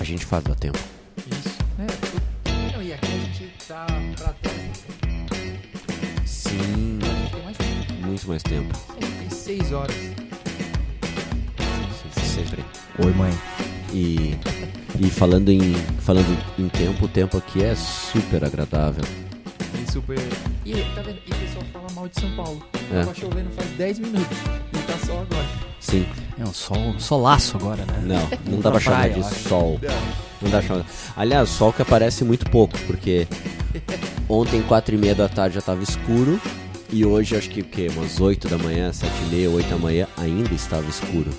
A gente faz dar tempo. Isso. É, não, e aqui a gente tá pra trás. Sim, A mais tempo. muito mais tempo. A gente tem seis horas. Sempre. Oi, mãe. E, e falando, em, falando em tempo, o tempo aqui é super agradável. E super. E tá vendo? E o pessoal fala mal de São Paulo. É. Tava chovendo faz 10 minutos. E tá só agora. Sim. É um sol, solaço agora, né? Não, não dá pra chamar de sol. Não dá pra chamar. Aliás, sol que aparece muito pouco, porque ontem, quatro e meia da tarde, já tava escuro. E hoje, acho que o quê? Umas 8 da manhã, sete e meia, 8 da manhã, ainda estava escuro.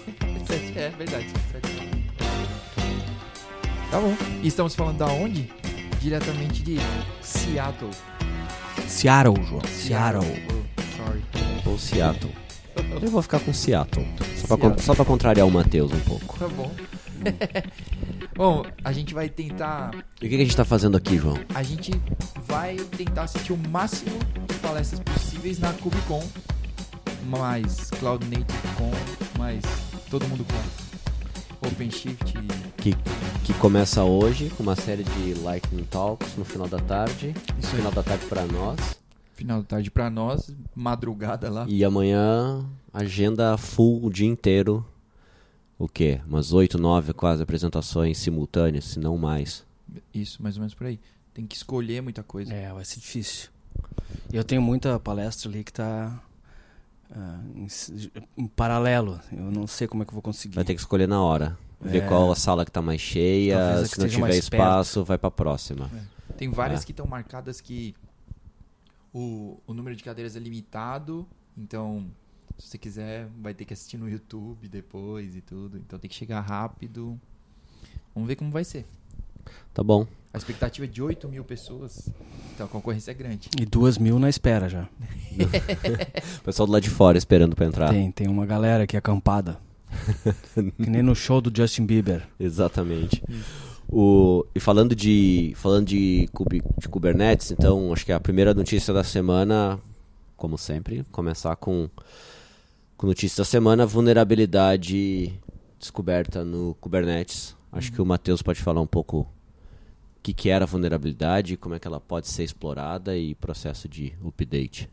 Sete- É verdade. Tá bom. E estamos falando da onde? Diretamente de Seattle. Seattle, João. Seattle. Oh, sorry. Ou Seattle. Eu vou ficar com Seattle. Só pra, só pra contrariar o Matheus um pouco. Tá bom. bom, a gente vai tentar. E o que, a gente tá fazendo aqui, João? A gente vai tentar assistir o máximo de palestras possíveis na KubeCon. Mais Cloud Native Con, mais todo mundo com OpenShift. Que, que começa hoje com uma série de Lightning Talks no final da tarde. Isso aí. Final da tarde pra nós. Final da tarde pra nós, madrugada lá. E amanhã, agenda full o dia inteiro. O quê? Umas 8, 9 quase apresentações simultâneas, se não mais. Isso, mais ou menos por aí. Tem que escolher muita coisa. É, vai ser difícil. E eu tenho muita palestra ali que tá ah, em, em paralelo. Eu não sei como é que eu vou conseguir. Vai ter que escolher na hora. Ver É. qual a sala que tá mais cheia. Se não tiver espaço, vai pra próxima. Tem várias É. que estão marcadas que o, o número de cadeiras é limitado. Então, se você quiser, vai ter que assistir no YouTube depois e tudo. Então tem que chegar rápido. Vamos ver como vai ser. Tá bom. A expectativa é de 8 mil pessoas. Então a concorrência é grande. E duas mil na espera já. O pessoal do lado de fora esperando pra entrar. Tem, tem uma galera aqui acampada. que nem no show do Justin Bieber. Exatamente. O, e falando de falando de, de Kubernetes, então acho que a primeira notícia da semana, como sempre, começar com, com notícia da semana, vulnerabilidade descoberta no Kubernetes. Acho que o Matheus pode falar um pouco o que, que era a vulnerabilidade, como é que ela pode ser explorada e processo de update.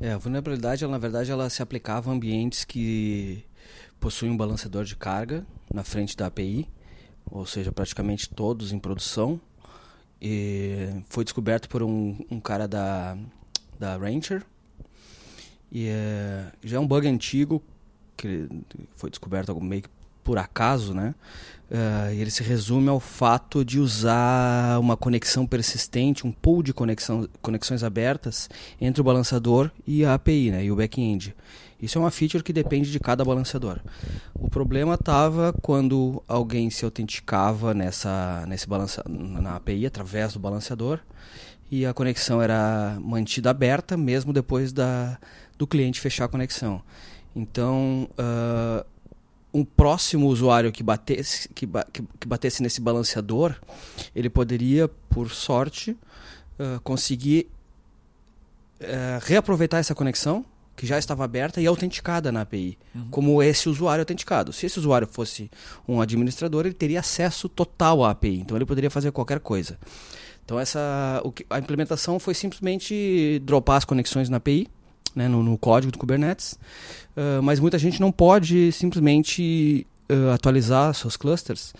É, a vulnerabilidade, ela, na verdade, ela se aplicava a ambientes que possuem um balanceador de carga na frente da API, ou seja, praticamente todos em produção. E foi descoberto por um, um cara da, da Rancher. E é, já é um bug antigo, que foi descoberto meio que por acaso, né? E ele se resume ao fato de usar uma conexão persistente, um pool de conexão, conexões abertas entre o balanceador e a API, né, e o back-end. Isso é uma feature que depende de cada balanceador. O problema estava quando alguém se autenticava nessa, nesse balança, na API através do balanceador e a conexão era mantida aberta mesmo depois da, do cliente fechar a conexão. Então, ah, um próximo usuário que batesse, que, ba- que, batesse nesse balanceador, ele poderia, por sorte, ah, conseguir eh, reaproveitar essa conexão que já estava aberta e autenticada na API, como esse usuário autenticado. Se esse usuário fosse um administrador, ele teria acesso total à API, então ele poderia fazer qualquer coisa. Então essa, que- a implementação foi simplesmente dropar as conexões na API, né, no, no código do Kubernetes, ah, mas muita gente não pode simplesmente ah, atualizar seus clusters.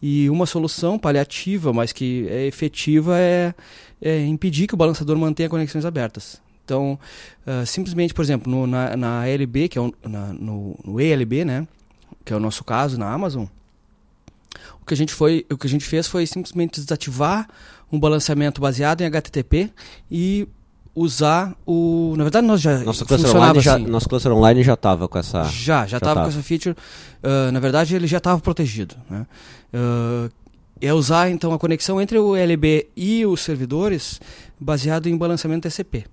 E uma solução paliativa, mas que é efetiva, é, é impedir que o balanceador mantenha conexões abertas. Então, ah, simplesmente, por exemplo, no, na, na ALB, que é o- na- no, no ELB, né, que é o nosso caso na Amazon, o que a gente foi, o que a gente fez foi simplesmente desativar um balanceamento baseado em HTTP e usar o, na verdade nós já Nosso cluster, online já, assim. nosso cluster online já estava com essa. Já, já estava tava. com essa feature. Ah, na verdade, ele já estava protegido. Né? Ah, é usar então a conexão entre o LB e os servidores baseado em balanceamento TCP.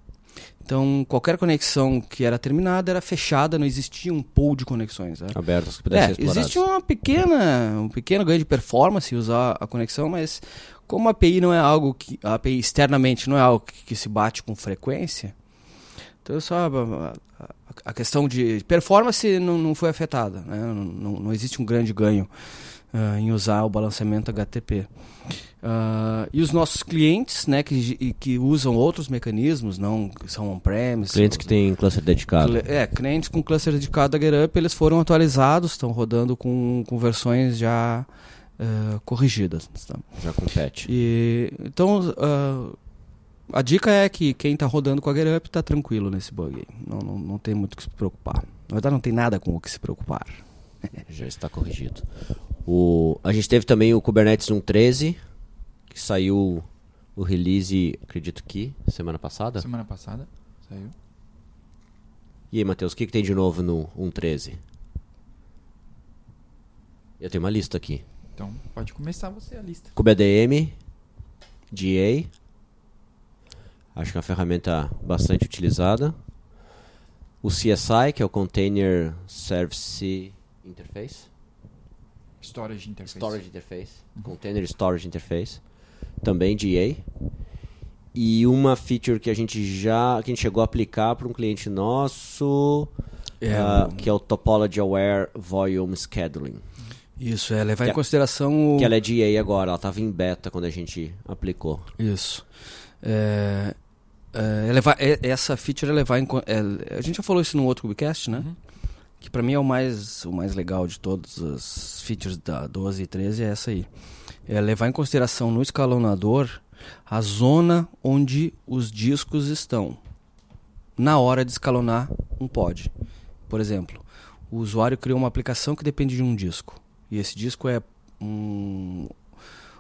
Então, qualquer conexão que era terminada era fechada, não existia um pool de conexões. né? Abertos que pudessem É, ser existe uma pequena, um pequeno ganho de performance usar a conexão, mas como a API não é algo que a API externamente não é algo que, que se bate com frequência, então só a, a- a questão de performance não, não foi afetada, né? não, não, não existe um grande ganho uh, em usar o balanceamento HTTP. Uh, e os nossos clientes, né, que, que usam outros mecanismos, não são on-premise. Clientes que têm cluster dedicado. É, clientes com cluster dedicado a GetUp, eles foram atualizados, estão rodando com, com versões já uh, corrigidas. Tá? Já com patch. E, então, uh, a dica é que quem está rodando com a GetUp está tranquilo nesse bug. Não, não, não tem muito o que se preocupar. Na verdade, não tem nada com o que se preocupar. já está corrigido. O, a gente teve também o Kubernetes 1.13 que saiu o release, acredito que, semana passada? Semana passada, saiu. E aí, Matheus, o que, que tem de novo no 1.13? Eu tenho uma lista aqui. Então, pode começar você a lista. KubeADM, GA. Acho que é uma ferramenta bastante utilizada. O CSI, que é o Container Service Interface. Storage Interface. Storage Interface. Uhum. Container Storage Interface também de EA. E uma feature que a gente já que a gente chegou a aplicar para um cliente nosso, é, uh, que é o Topology Aware Volume Scheduling. Isso, é levar que em consideração o... Que ela é de EA agora, ela estava em beta quando a gente aplicou. Isso. É, é, levar, é, essa feature é levar em é, A gente já falou isso no outro webcast, né? Uhum. Que para mim é o mais, o mais legal de todas as features da 12 e 13 é essa aí é levar em consideração no escalonador a zona onde os discos estão na hora de escalonar um pod. Por exemplo, o usuário criou uma aplicação que depende de um disco. E esse disco é um,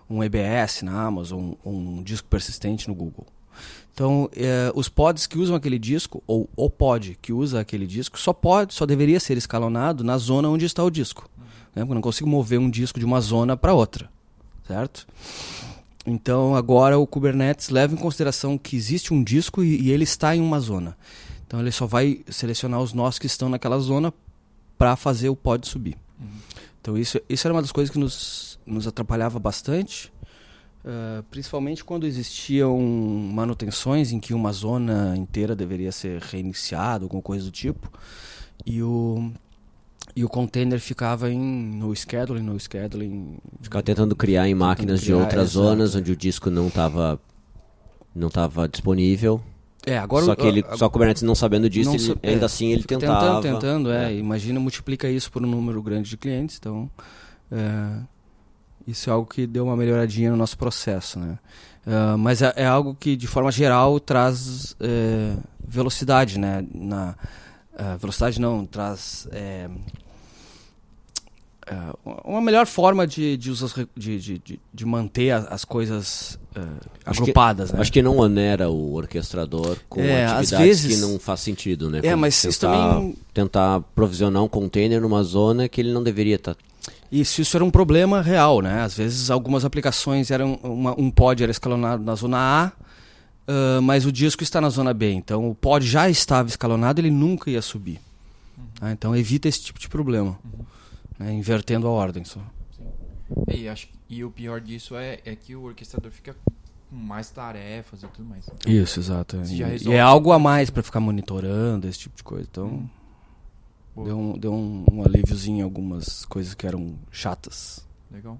um EBS na Amazon, um disco persistente no Google. Então, é, os pods que usam aquele disco, ou o pod que usa aquele disco, só pode, só deveria ser escalonado na zona onde está o disco. Né? Porque eu não consigo mover um disco de uma zona para outra certo? Então agora o Kubernetes leva em consideração que existe um disco e, e ele está em uma zona. Então ele só vai selecionar os nós que estão naquela zona para fazer o pod subir. Uhum. Então isso, isso era uma das coisas que nos, nos atrapalhava bastante, uh, principalmente quando existiam manutenções em que uma zona inteira deveria ser reiniciada, alguma coisa do tipo. E o e o container ficava em, no scheduling, no scheduling. Ficava tentando criar em máquinas criar, de outras exato. zonas onde o disco não estava não tava disponível. É, agora só que ele, a, só o Kubernetes não sabendo disso, não, ele, ainda é, assim ele tentava. Tentando, tentando, é. é. Imagina multiplica isso por um número grande de clientes, então é, isso é algo que deu uma melhoradinha no nosso processo, né? Uh, mas é, é, algo que de forma geral traz é, velocidade, né? Na uh, velocidade não traz é, uma melhor forma de, de, de, de, de manter as coisas uh, agrupadas. Acho que, né? acho que não onera o orquestrador com é, atividades vezes, que não faz sentido, né? É, mas tentar, isso também... tentar provisionar um container numa zona que ele não deveria estar. Tá... Isso, isso era um problema real, né? Às vezes algumas aplicações eram uma, um pod era escalonado na zona A, uh, mas o disco está na zona B. Então o pod já estava escalonado, ele nunca ia subir. Uhum. Tá? Então evita esse tipo de problema. Uhum né, invertendo a ordem só. E, acho, e o pior disso é, é que o orquestrador fica com mais tarefas e tudo mais. Isso, exato. E, e, é algo a mais para ficar monitorando esse tipo de coisa. Então, hum. deu, um, deu um, um alíviozinho em algumas coisas que eram chatas. Legal.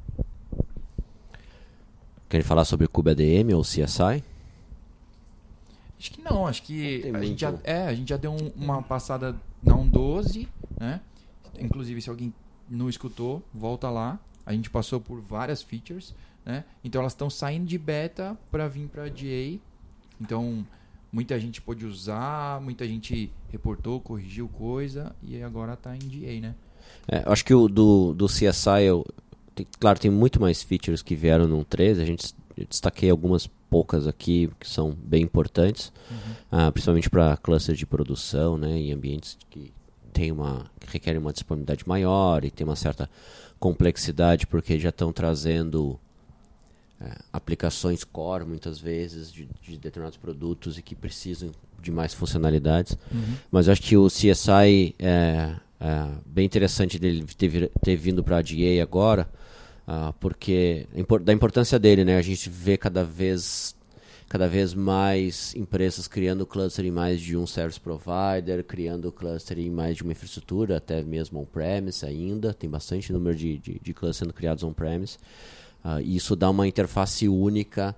Querem falar sobre KubeADM ou CSI? Acho que não, acho que a gente, já, é, a gente já deu um, uma passada na 1.12, né? Inclusive, se alguém não escutou, volta lá. A gente passou por várias features, né? Então elas estão saindo de beta para vir para GA. Então muita gente pôde usar, muita gente reportou, corrigiu coisa e agora está em GA, né? É, acho que o do, do CSI, eu, tem, claro, tem muito mais features que vieram no 13. A gente eu destaquei algumas poucas aqui que são bem importantes, uhum. uh, principalmente para clusters de produção, né, em ambientes que tem uma requer uma disponibilidade maior e tem uma certa complexidade porque já estão trazendo é, aplicações core muitas vezes de, de, determinados produtos e que precisam de mais funcionalidades. Uhum. Mas acho que o CSI é, é bem interessante dele ter, ter vindo para a DA agora, uh, porque da importância dele, né? A gente vê cada vez cada vez mais empresas criando cluster em mais de um service provider, criando cluster em mais de uma infraestrutura, até mesmo on-premise ainda. Tem bastante número de, de, de clusters sendo criados on-premise. Uh, isso dá uma interface única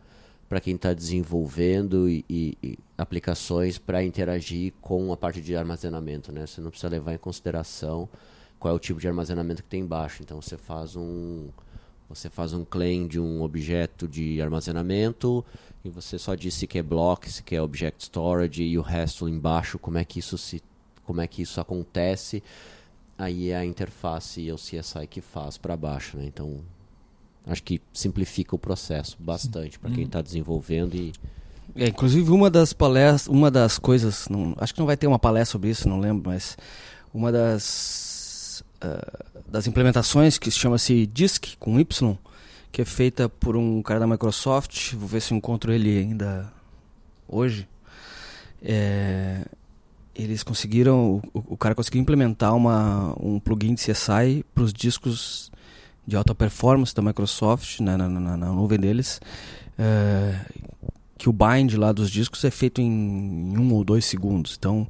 para quem está desenvolvendo e, e, e aplicações para interagir com a parte de armazenamento. Né? Você não precisa levar em consideração qual é o tipo de armazenamento que tem embaixo. Então você faz um você faz um claim de um objeto de armazenamento e você só diz se quer block, se quer object storage e o resto embaixo, como é que isso se como é que isso acontece. Aí é a interface e o CSI que faz para baixo, né? Então acho que simplifica o processo bastante para quem está uhum. desenvolvendo e é, inclusive uma das palestras, uma das coisas, não, acho que não vai ter uma palestra sobre isso, não lembro, mas uma das uh, das implementações que chama-se Disk com Y, que é feita por um cara da Microsoft. Vou ver se encontro ele ainda hoje. É, eles conseguiram, o, o, cara conseguiu implementar uma, um plugin de CSI para os discos de alta performance da Microsoft na, na, na, na nuvem deles. É, que o bind lá dos discos é feito em, em um ou dois segundos. Então,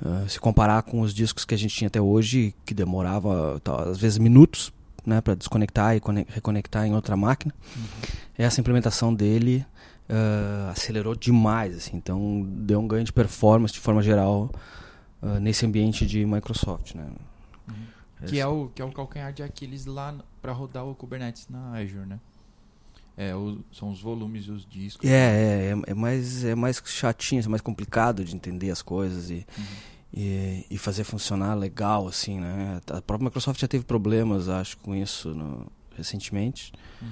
uh, se comparar com os discos que a gente tinha até hoje, que demorava às vezes minutos né, para desconectar e reconectar em outra máquina, uhum. essa implementação dele uh, acelerou demais. Assim, então, deu um ganho de performance de forma geral uh, nesse ambiente de Microsoft. Né? Uhum. Que, é o, que é o calcanhar de Aquiles lá para rodar o Kubernetes na Azure, né? É, o, são os volumes e os discos. É, é, é, é, mais, é mais chatinho, é mais complicado de entender as coisas e, uhum. e, e, fazer funcionar legal, assim, né? A própria Microsoft já teve problemas, acho, com isso no, recentemente. Uhum.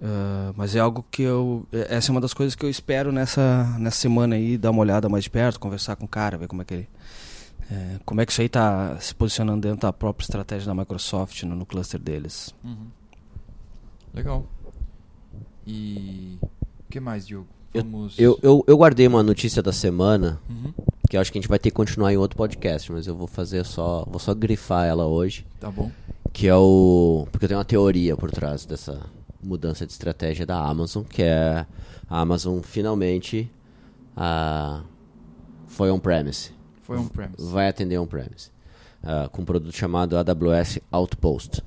Uh, mas é algo que eu. É, essa é uma das coisas que eu espero nessa, nessa semana aí, dar uma olhada mais de perto, conversar com o cara, ver como é que ele. É, como é que isso aí está se posicionando dentro da própria estratégia da Microsoft no, no cluster deles. Uhum. Legal. E o que mais, Diogo? Vamos... Eu, eu, eu, guardei uma notícia da semana uhum. que eu acho que a gente vai ter que continuar em outro podcast, mas eu vou fazer só. Vou só grifar ela hoje. Tá bom. Que é o. Porque eu tenho uma teoria por trás dessa mudança de estratégia da Amazon, que é a Amazon finalmente a, foi on-premise. Foi on-premise. Vai atender on-premise. Uh, com um produto chamado AWS Outpost.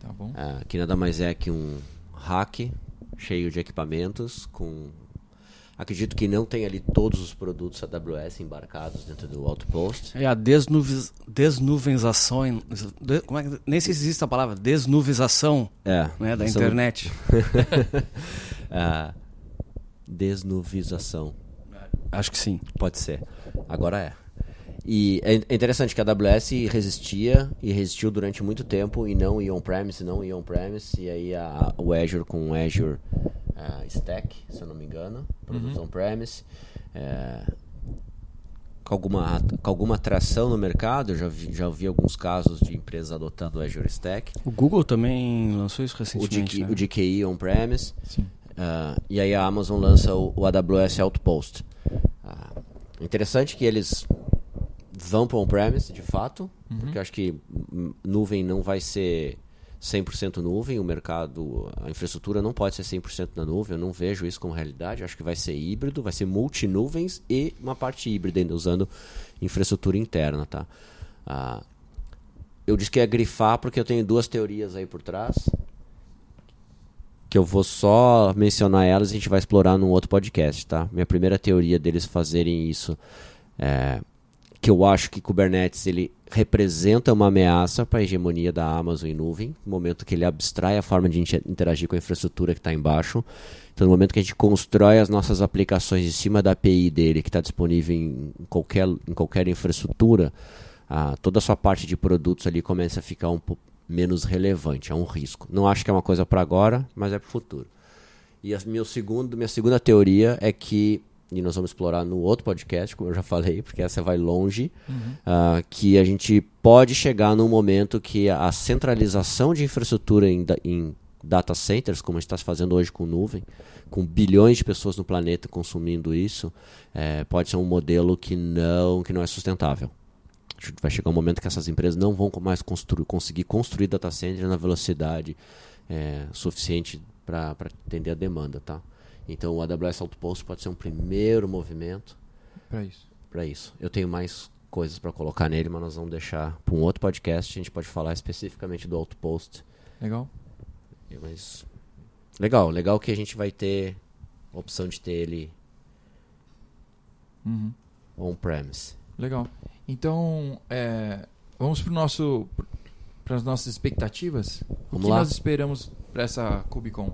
Tá bom. Uh, que nada mais é que um hack cheio de equipamentos, com acredito que não tem ali todos os produtos AWS embarcados dentro do Outpost. É a desnuviz, desnuvização, de, como é, nem sei se existe a palavra, desnuvização é, né, da internet. a desnuvização. Acho que sim. Pode ser. Agora é. E é, é interessante que a AWS resistia e resistiu durante muito tempo e não ia on-premise, não ia on-premise. E aí a, o Azure com o Azure uh, Stack, se eu não me engano, produtos uhum. on-premise. É, com alguma, com alguma atração no mercado, eu já vi, já vi alguns casos de empresas adotando o Azure Stack. O Google também lançou isso recentemente. O, né? o DKI on-premise. Uh, e aí a Amazon lança o, o AWS Outpost. Uh, interessante que eles vão para on-premise, de fato, uhum. porque eu acho que nuvem não vai ser 100% nuvem, o mercado, a infraestrutura não pode ser 100% na nuvem, eu não vejo isso como realidade, eu acho que vai ser híbrido, vai ser multi-nuvens e uma parte híbrida ainda usando infraestrutura interna, tá? Ah, eu disse que ia grifar porque eu tenho duas teorias aí por trás, que eu vou só mencionar elas e a gente vai explorar num outro podcast, tá? Minha primeira teoria deles fazerem isso é que eu acho que Kubernetes ele representa uma ameaça para a hegemonia da Amazon em nuvem, no momento que ele abstrai a forma de interagir com a infraestrutura que está embaixo. Então, no momento que a gente constrói as nossas aplicações em cima da API dele, que está disponível em qualquer, em qualquer infraestrutura, ah, toda a sua parte de produtos ali começa a ficar um pouco menos relevante, é um risco. Não acho que é uma coisa para agora, mas é para o futuro. E a meu segundo, minha segunda teoria é que e nós vamos explorar no outro podcast, como eu já falei, porque essa vai longe, uhum. uh, que a gente pode chegar num momento que a centralização de infraestrutura em, em data centers, como a gente está fazendo hoje com nuvem, com bilhões de pessoas no planeta consumindo isso, é, pode ser um modelo que não, que não é sustentável. Vai chegar um momento que essas empresas não vão mais construir, conseguir construir data centers na velocidade é, suficiente para atender a demanda, tá? Então o AWS Outpost pode ser um primeiro movimento Pra isso. para isso. Eu tenho mais coisas para colocar nele, mas nós vamos deixar para um outro podcast. A gente pode falar especificamente do Outpost. Legal? Mas legal, legal que a gente vai ter a opção de ter ele Uhum. on-premise. Legal. Então, é, vamos pro nosso para as nossas expectativas. o Vamos que lá. nós esperamos para essa KubeCon?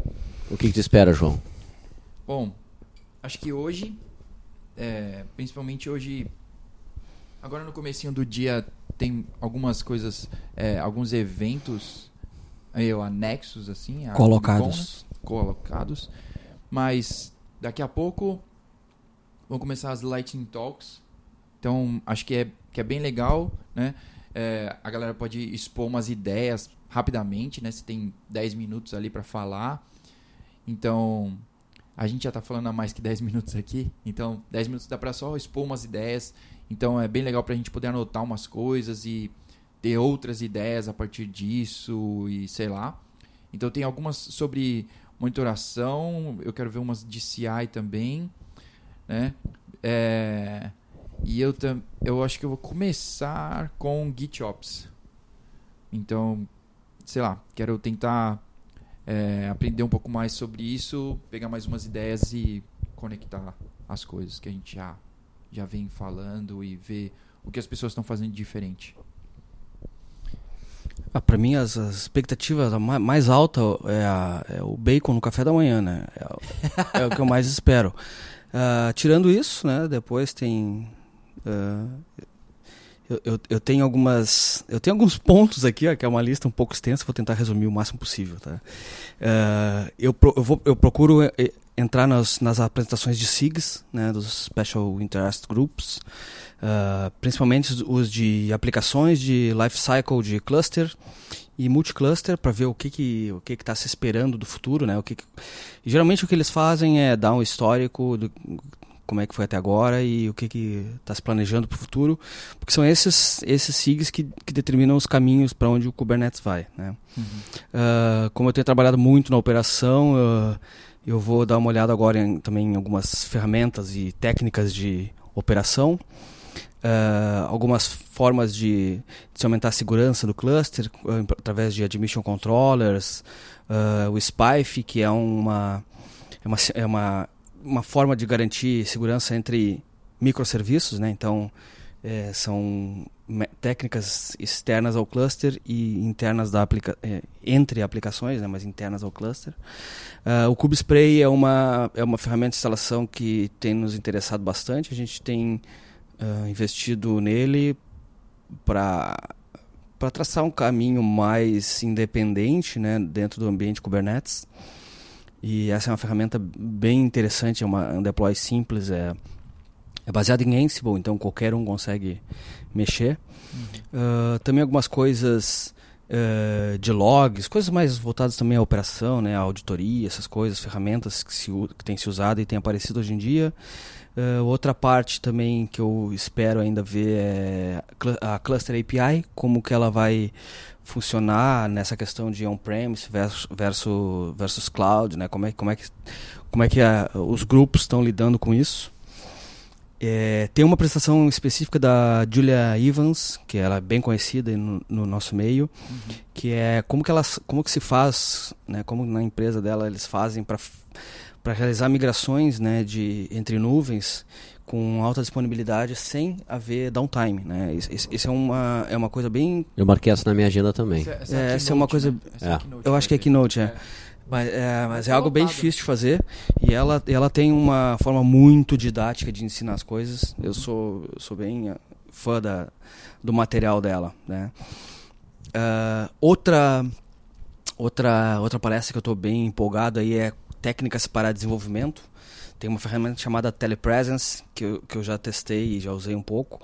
O que, que tu espera, João? Bom, acho que hoje, é, principalmente hoje, agora no comecinho do dia tem algumas coisas, é, alguns eventos aí, anexos assim, Colocados. Né? colocados, mas daqui a pouco vão começar as Lightning Talks, então acho que é que é bem legal, né? É, a galera pode expor umas ideias rapidamente, né? Você tem 10 minutos ali para falar. Então, a gente já tá falando há mais que 10 minutos aqui. Então, 10 minutos dá para só expor umas ideias. Então, é bem legal pra gente poder anotar umas coisas e ter outras ideias a partir disso e sei lá. Então, tem algumas sobre monitoração. Eu quero ver umas de CI também, né? É, e eu, eu acho que eu vou começar com GitOps. Então, sei lá, quero tentar é, aprender um pouco mais sobre isso, pegar mais umas ideias e conectar as coisas que a gente já, já vem falando e ver o que as pessoas estão fazendo diferente. Ah, para mim, as, as expectativas mais alta é, é o bacon no café da manhã, né? É, é o que eu mais espero. Ah, tirando isso, né? Depois tem. ah, eu, eu, eu tenho algumas. Eu tenho alguns pontos aqui, ó, que é uma lista um pouco extensa, vou tentar resumir o máximo possível, tá? Ah, eu, pro- eu, vou, eu procuro eh, entrar nas, nas apresentações de SIGs, né? Dos Special Interest Groups. Ah, principalmente os- de aplicações de lifecycle de cluster e multicluster para ver o que que o que está se esperando do futuro, né? O que, que- geralmente o que eles fazem é dar um histórico do como é que foi até agora e o que que está se planejando para o futuro, porque são esses esses SIGs que, que determinam os caminhos para onde o Kubernetes vai, né? Ah, como eu tenho trabalhado muito na operação, ah, eu vou dar uma olhada agora em, também em algumas ferramentas e técnicas de operação. Ah, algumas formas de, de se aumentar a segurança do cluster através de admission controllers, o SPIFE, que é uma, é uma, é uma, uma forma de garantir segurança entre microserviços, né? então eh, são técnicas externas ao cluster e internas da aplica eh, entre aplicações, né? mas internas ao cluster. Ah, o KubeSpray é uma, é uma ferramenta de instalação que tem nos interessado bastante. A gente tem ah, investido nele para para traçar um caminho mais independente né, dentro do ambiente Kubernetes. E essa é uma ferramenta bem interessante, é uma, um deploy simples, é, é baseado em Ansible, então qualquer um consegue mexer. Ah, também algumas coisas eh, de logs, coisas mais voltadas também à operação, né, à auditoria, essas coisas, ferramentas que, se, que têm se usado e têm aparecido hoje em dia. Eh, outra parte também que eu espero ainda ver é a Cluster API, como que ela vai funcionar nessa questão de on-premise versus, versus, versus cloud, né? Como é, como é que, como é que a- os grupos estão lidando com isso. É, tem uma apresentação específica da Julia Evans, que ela é bem conhecida no, no nosso meio, que é como que, elas, como que se faz, né, como na empresa dela eles fazem para para realizar migrações né, de, entre nuvens com alta disponibilidade sem haver downtime. Né? Isso, isso- é, uma, é uma coisa bem Eu marquei essa na minha agenda também. Essa, essa É, essa é uma coisa- né? É. Keynote Eu acho que é. Keynote, é. Mas é, mas é algo bem difícil de fazer e ela, ela tem uma forma muito didática de ensinar as coisas. Eu sou, eu sou bem eh, fã da, do material dela. Né? Ah, outra, outra, outra palestra que eu estou bem empolgado aí é técnicas para desenvolvimento. Tem uma ferramenta chamada Telepresence, que eu, que eu já testei e já usei um pouco,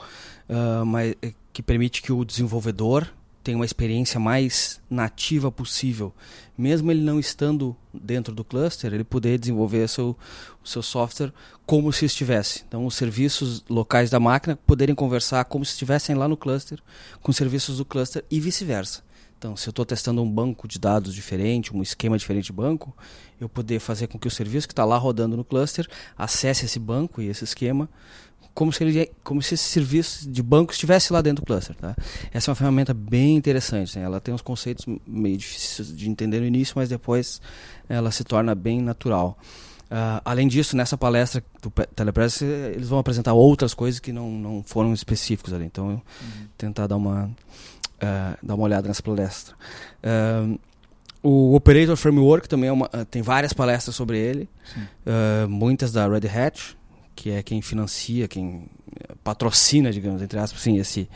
ah, mas eh, que permite que o desenvolvedor tenha uma experiência mais nativa possível. Mesmo ele não estando dentro do cluster, ele poder desenvolver seu, o seu software como se estivesse. Então, os serviços locais da máquina poderem conversar como se estivessem lá no cluster com os serviços do cluster e vice-versa. Então, se eu estou testando um banco de dados diferente, um esquema diferente de banco, eu poder fazer com que o serviço que está lá rodando no cluster acesse esse banco e esse esquema como se, ele, como se esse serviço de banco estivesse lá dentro do cluster. Tá? Essa é uma ferramenta bem interessante. Né? Ela tem uns conceitos meio difíceis de entender no início, mas depois ela se torna bem natural. Uh, além disso, nessa palestra do Telepress, eles vão apresentar outras coisas que não, não foram específicos ali. Então, eu uhum. tentar dar uma, uh, dar uma olhada nessa palestra. Uh, o Operator Framework também é uma, tem várias palestras sobre ele, muitas da Red Hat, que é quem financia, quem patrocina, digamos, entre aspas, sim, esse,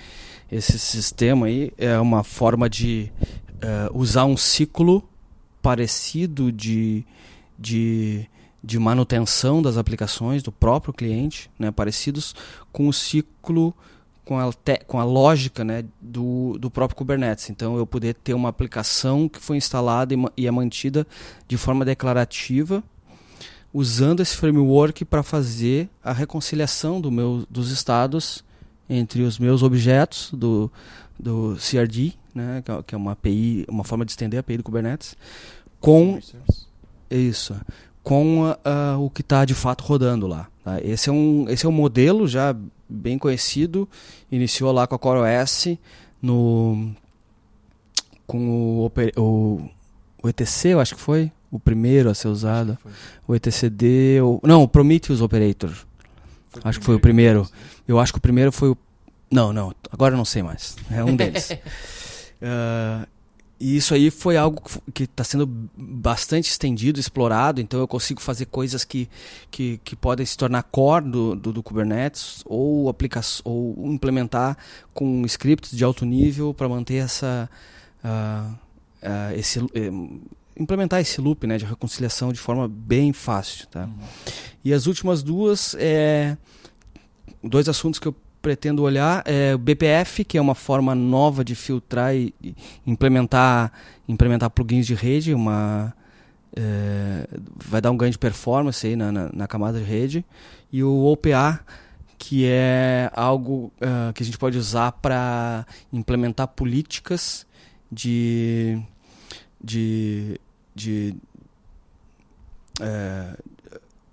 esse sistema aí, é uma forma de usar um ciclo parecido de, de de manutenção das aplicações do próprio cliente, né, parecidos com o ciclo, com a, te, com a lógica né, do, do próprio Kubernetes. Então, eu poder ter uma aplicação que foi instalada e, e é mantida de forma declarativa, usando esse framework para fazer a reconciliação do meu, dos estados entre os meus objetos do, do CRD, né, que é uma API, uma forma de estender a API do Kubernetes, com isso com o que está de fato rodando lá. Tá? Esse, é um, esse é um modelo já bem conhecido, iniciou lá com a CoreOS no, com o, o, o ETC, eu acho que foi o primeiro a ser usado. O ETCD, o, não, o Prometheus Operator. Foi acho que foi o primeiro. Eu acho que o primeiro foi o. Não, não, agora eu não sei mais. É um deles. uh, E isso aí foi algo que está sendo bastante estendido, explorado, então eu consigo fazer coisas que, que, que podem se tornar core do, do, do Kubernetes ou, aplicar, ou implementar com scripts de alto nível para manter essa. Uh, uh, esse, uh, implementar esse loop né, de reconciliação de forma bem fácil. Tá? Uhum. E as últimas duas é dois assuntos que eu pretendo olhar é o BPF, que é uma forma nova de filtrar e, implementar, implementar plugins de rede, uma, é, vai dar um ganho de performance aí na, na, na, camada de rede. E o OPA, que é algo uh, que a gente pode usar para implementar políticas de, de, de, é,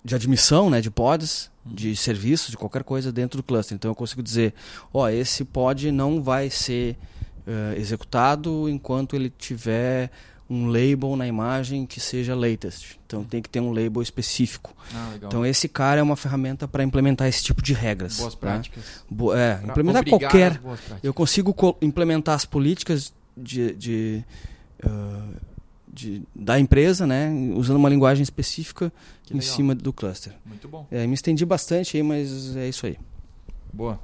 de admissão né, de pods de serviços, de qualquer coisa dentro do cluster. Então eu consigo dizer, ó, oh, esse pod não vai ser uh, executado enquanto ele tiver um label na imagem que seja latest. Então tem que ter um label específico. Ah, então esse cara é uma ferramenta para implementar esse tipo de regras. Boas né? práticas. Bo é, pra implementar qualquer. Eu consigo implementar as políticas de, de uh, de, da empresa, né, usando uma linguagem específica em cima do cluster. Muito bom. É, me estendi bastante aí, mas é isso aí. Boa.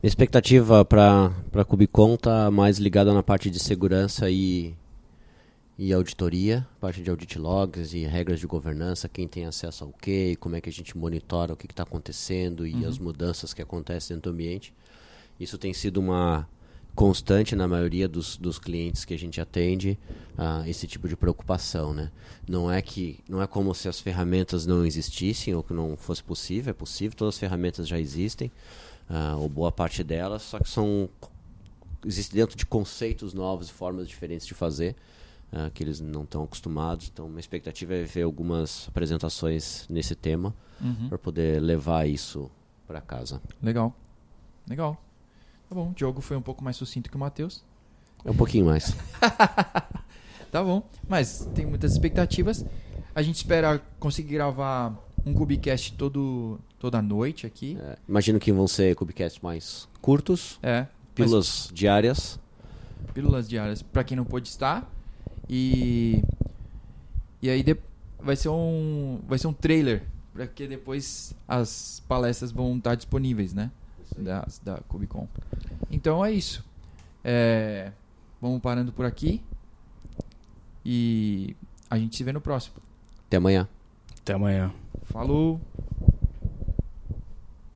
Minha expectativa para a Kubicon está mais ligada na parte de segurança e, e auditoria, parte de audit logs e regras de governança, quem tem acesso ao que, como é que a gente monitora o que está acontecendo e uhum. as mudanças que acontecem dentro do ambiente. Isso tem sido uma constante na maioria dos, dos clientes que a gente atende uh, esse tipo de preocupação né? Não é que não é como se as ferramentas não existissem ou que não fosse possível é possível todas as ferramentas já existem uh, ou boa parte delas só que são existe dentro de conceitos novos e formas diferentes de fazer uh, que eles não estão acostumados. Então minha expectativa é ver algumas apresentações nesse tema uhum. para poder levar isso para casa. Legal. Legal Tá bom, o Diogo foi um pouco mais sucinto que o Matheus. É um pouquinho mais. tá bom, mas tem muitas expectativas. A gente espera conseguir gravar um Cubicast todo, toda noite aqui. É, imagino que vão ser Cubicast mais curtos. É. Pílulas diárias. Pílulas diárias para quem não pôde estar. E e aí de, vai ser um vai ser um trailer para que depois as palestras vão estar disponíveis, né? Da, da Cubicon. Então é isso. É, vamos parando por aqui. E a gente se vê no próximo. Até amanhã. Até amanhã. Falou!